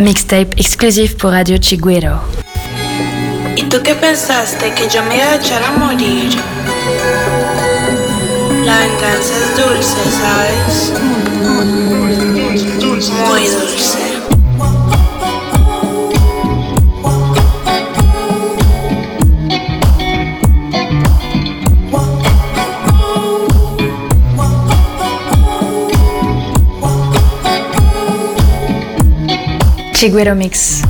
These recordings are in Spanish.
Mixtape exclusive pour Radio Chiguero. ¿Y tú qué pensaste? ¿Que yo me iba a echar a morir? La venganza es dulce, ¿sabes? Muy dulce. Chiguero Mix.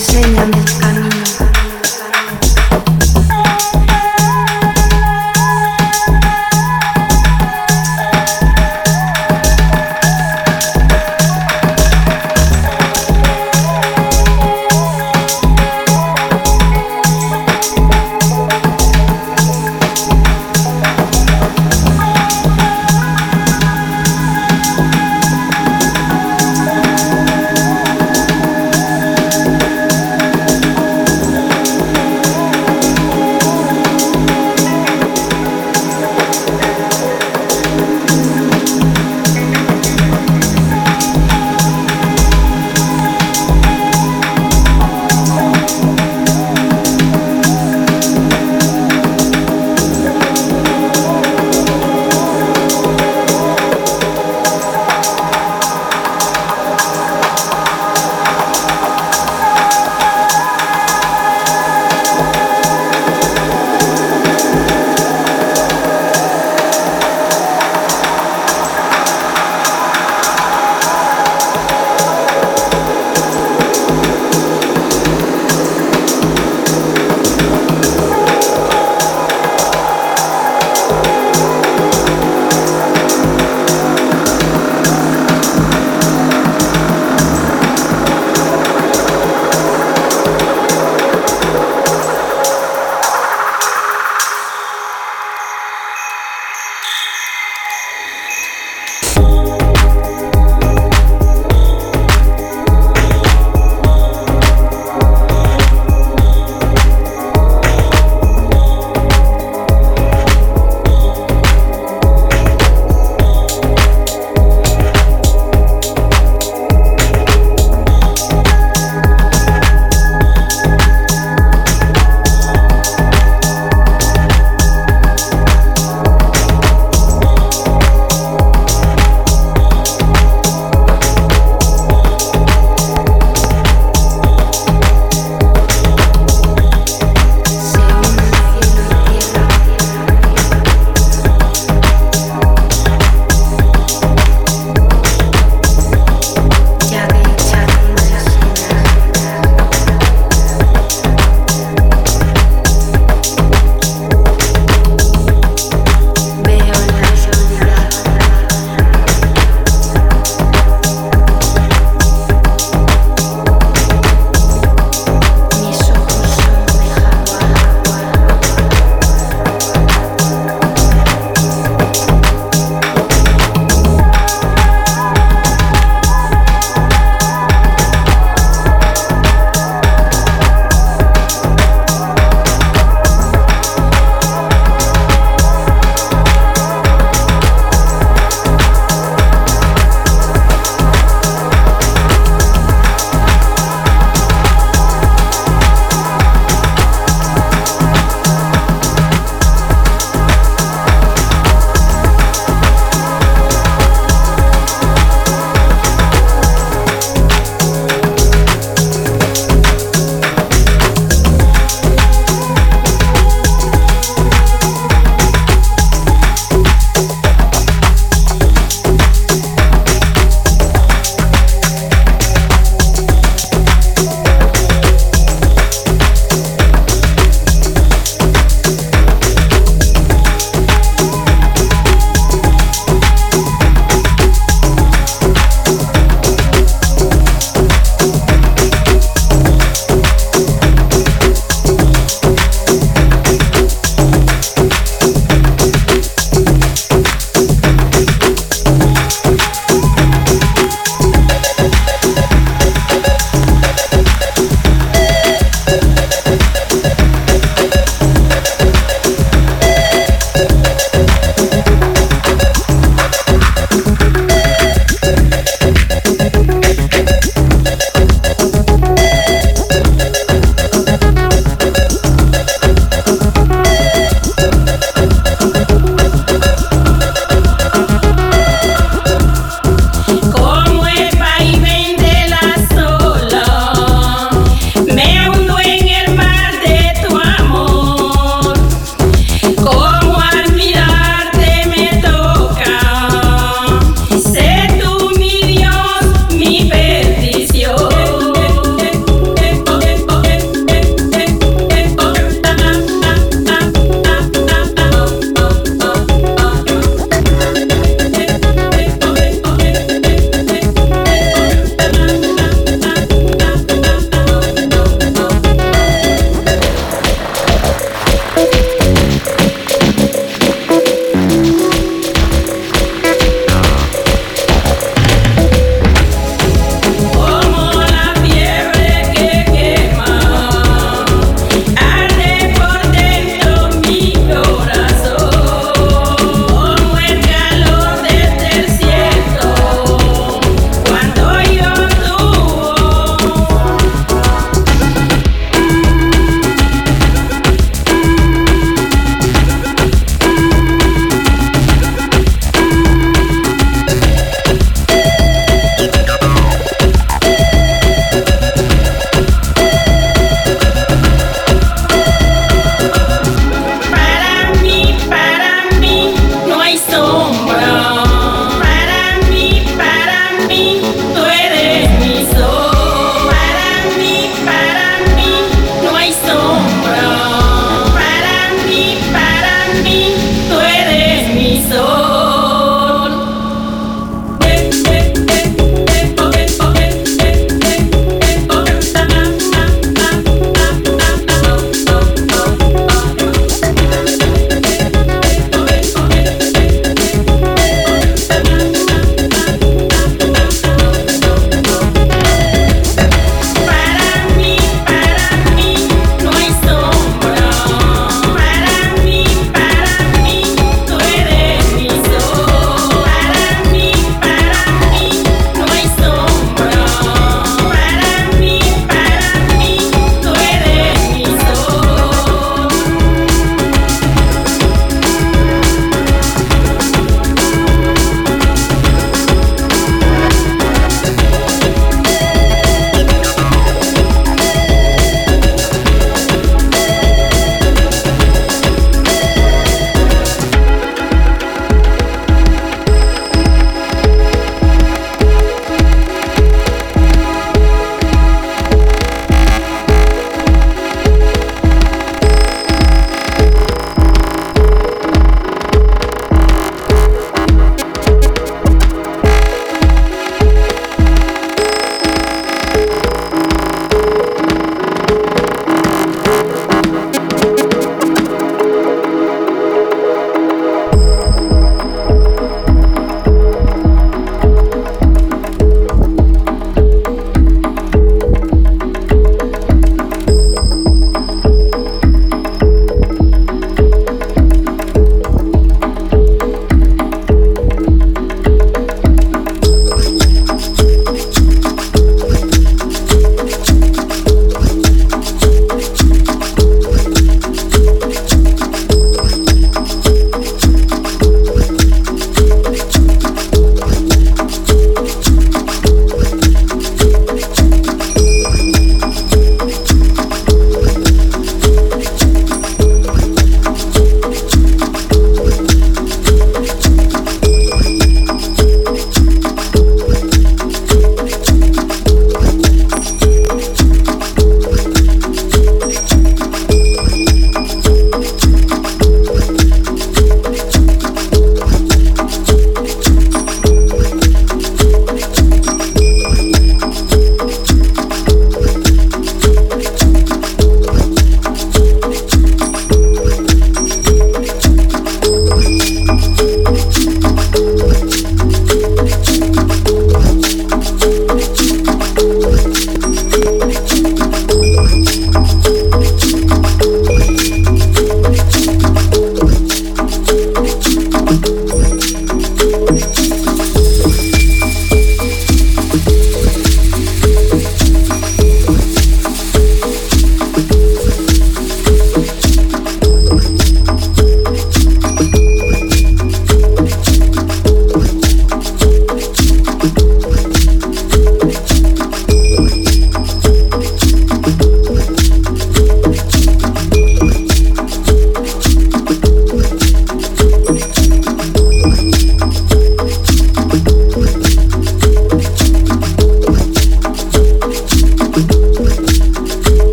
singing.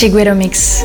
Chiguero Mix.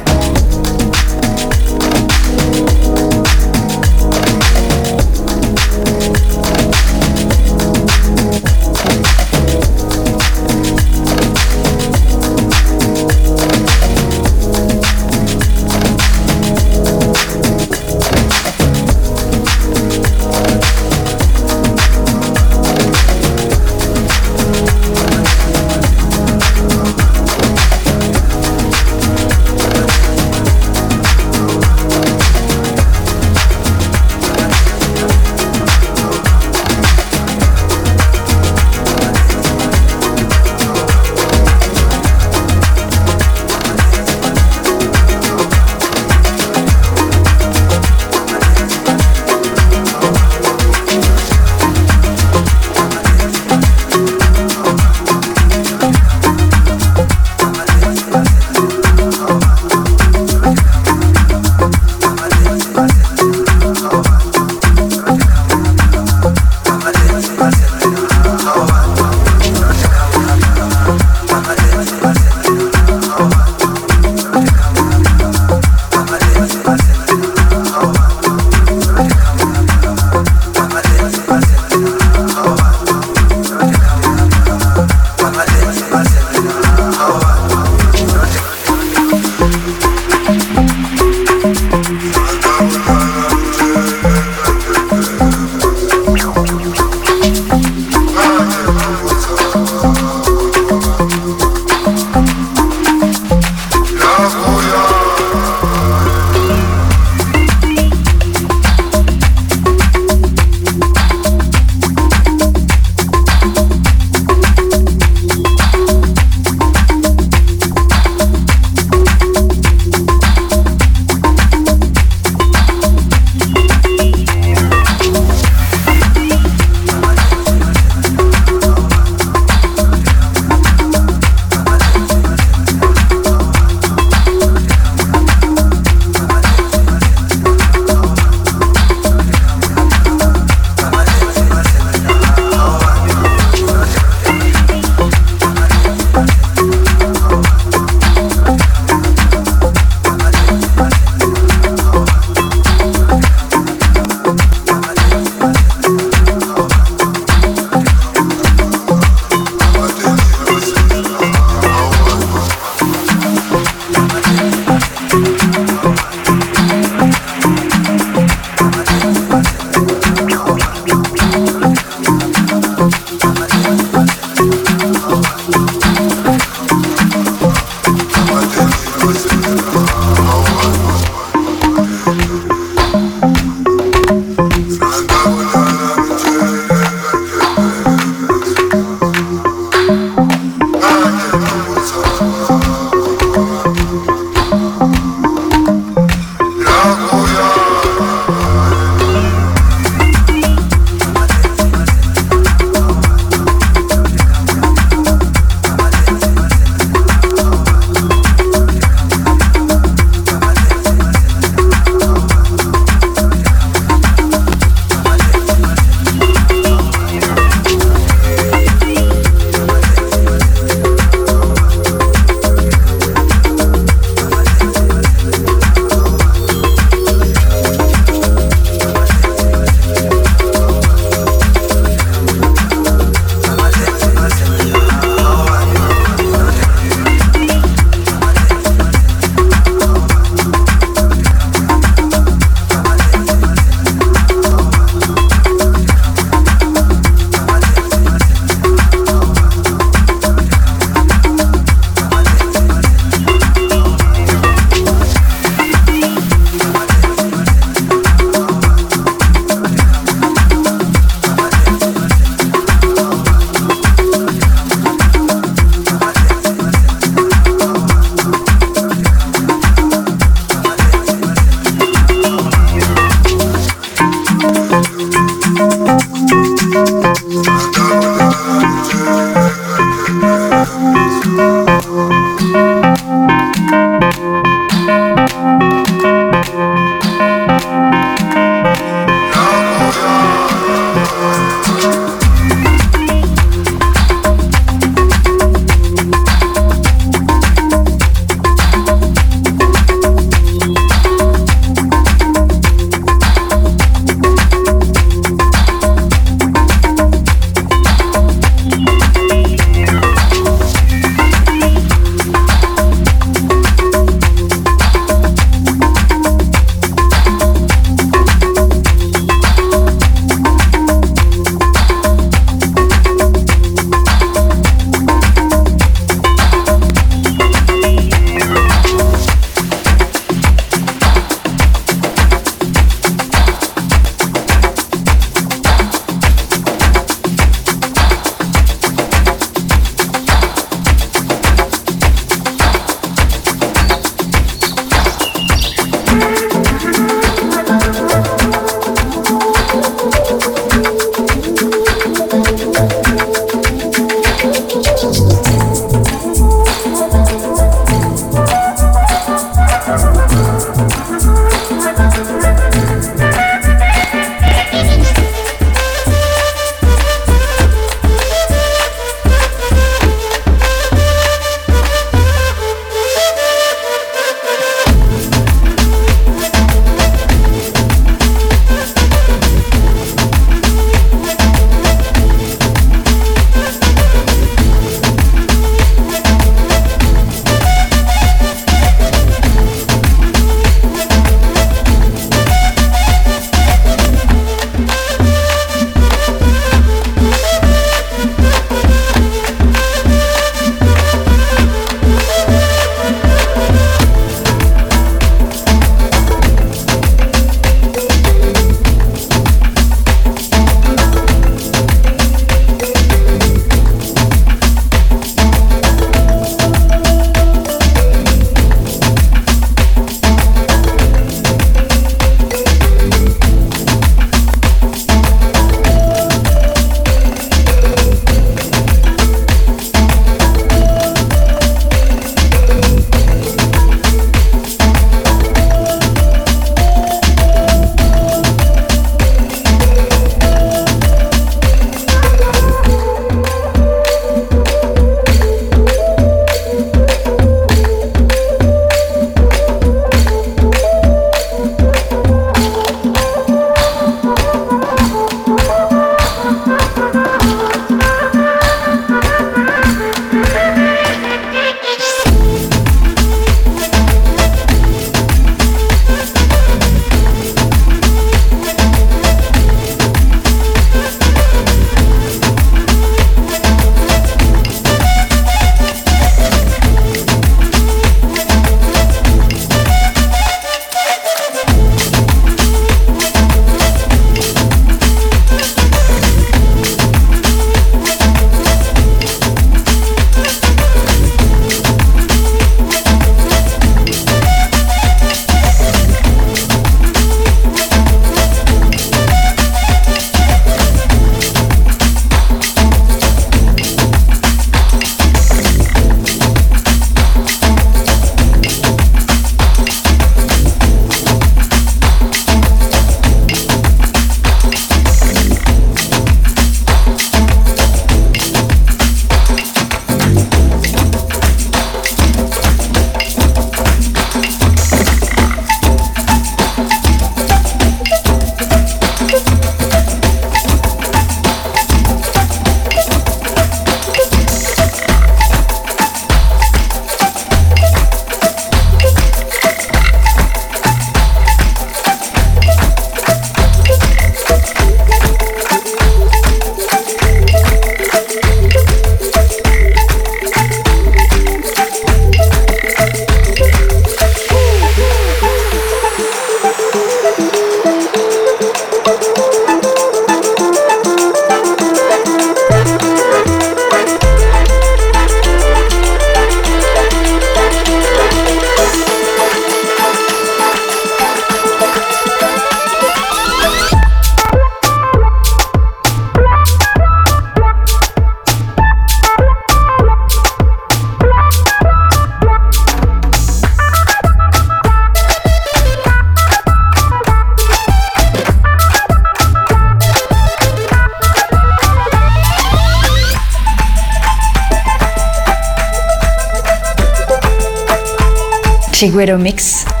Shiguero Mix.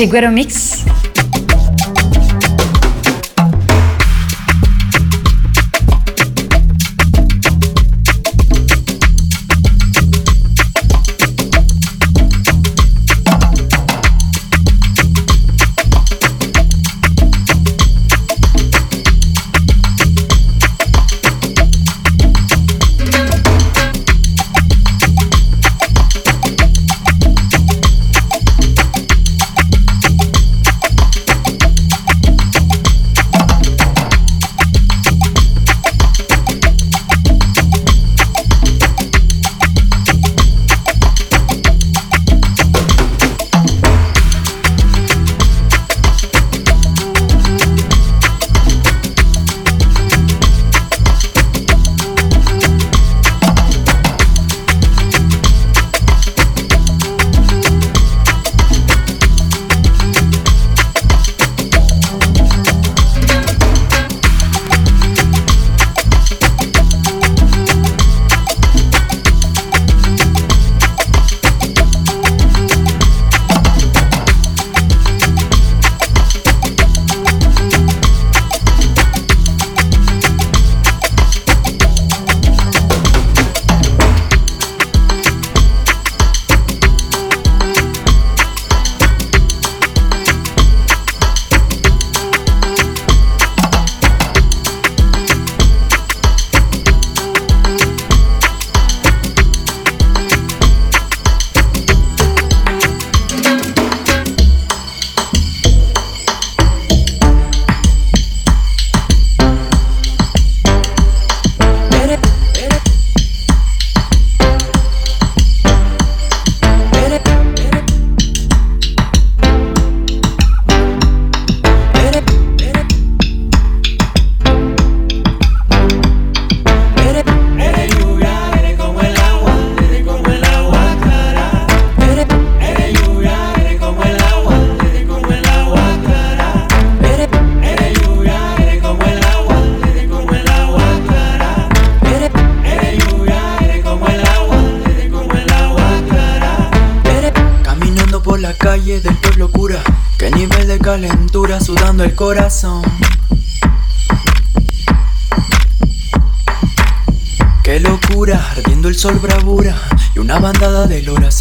Chegou o Mix.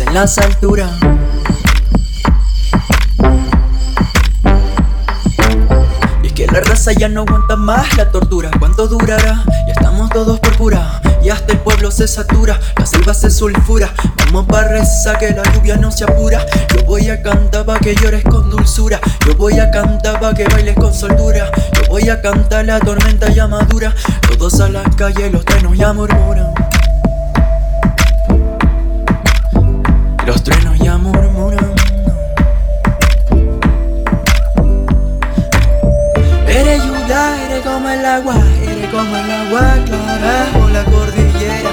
En las alturas. La raza ya no aguanta más la tortura. ¿Cuánto durará? Ya estamos todos por pura. Y hasta el pueblo se satura, la selva se sulfura. Vamos pa' rezar que la lluvia no se apura. Yo voy a cantar pa' que llores con dulzura. Yo voy a cantar pa' que bailes con soltura. Yo voy a cantar la tormenta ya madura. Todos a la calle, los trenos ya murmuran. Los trenos ya murmuran. Eres Yuya, eres como el agua, eres como el agua clara por la cordillera.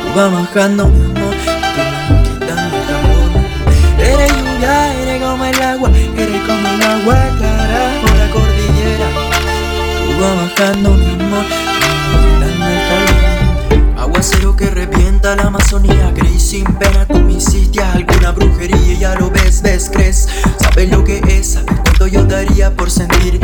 Tú vas bajando mi amor, tú quitando el calor. Eres Yuya, eres como el agua, eres como el agua clara por la cordillera. Tú vas bajando mi amor, Aguacero que revienta la Amazonía, creí sin pena tú me hiciste alguna brujería ya lo ves, ves, crees, sabes lo que es, sabes cuánto yo daría por sentir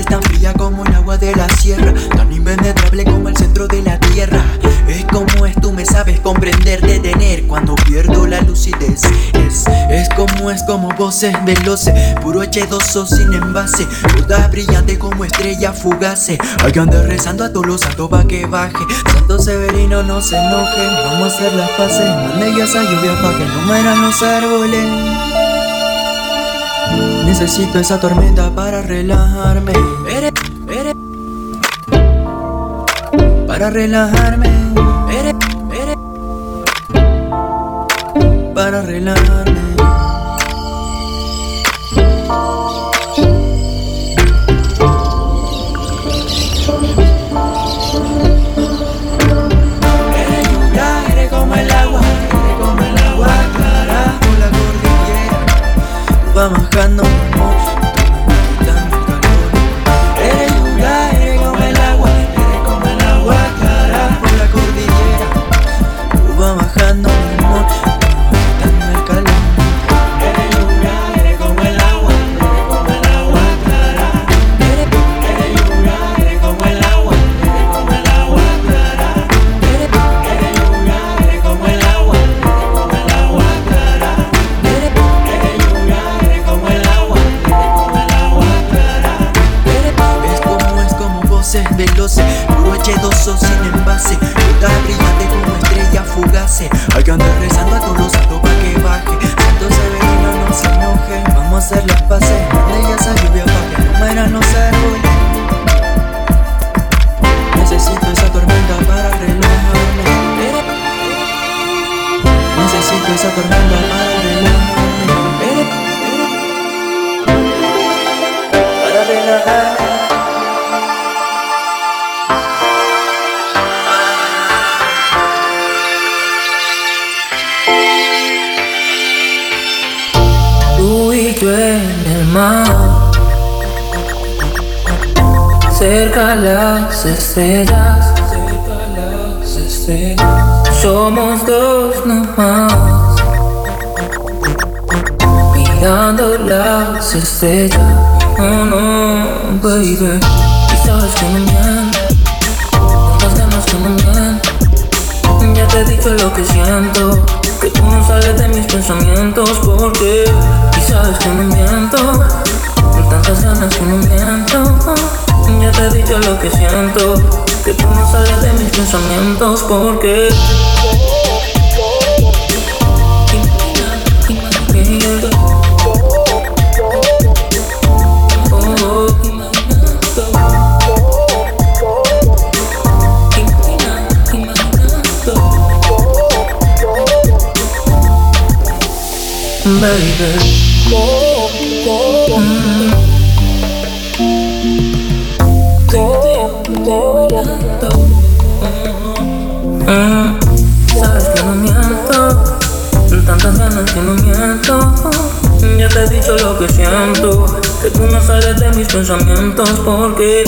es tan fría como el agua de la sierra, tan impenetrable como el centro de la tierra. Es como es, tú me sabes comprender, detener cuando pierdo la lucidez. Es, es como es, como voces veloces, puro H2O sin envase, toda brillante como estrella fugace. Hay que andar rezando a todos los santos pa' que baje. Santo Severino, no se enoje, vamos a hacer las paces. Mande ya esa lluvia pa' que no mueran los árboles. Necesito esa tormenta para relajarme. Para relajarme. Para relajarme. 他们还能 pensamientos porque Baby he dicho lo que siento, que tú no sales de mis pensamientos porque.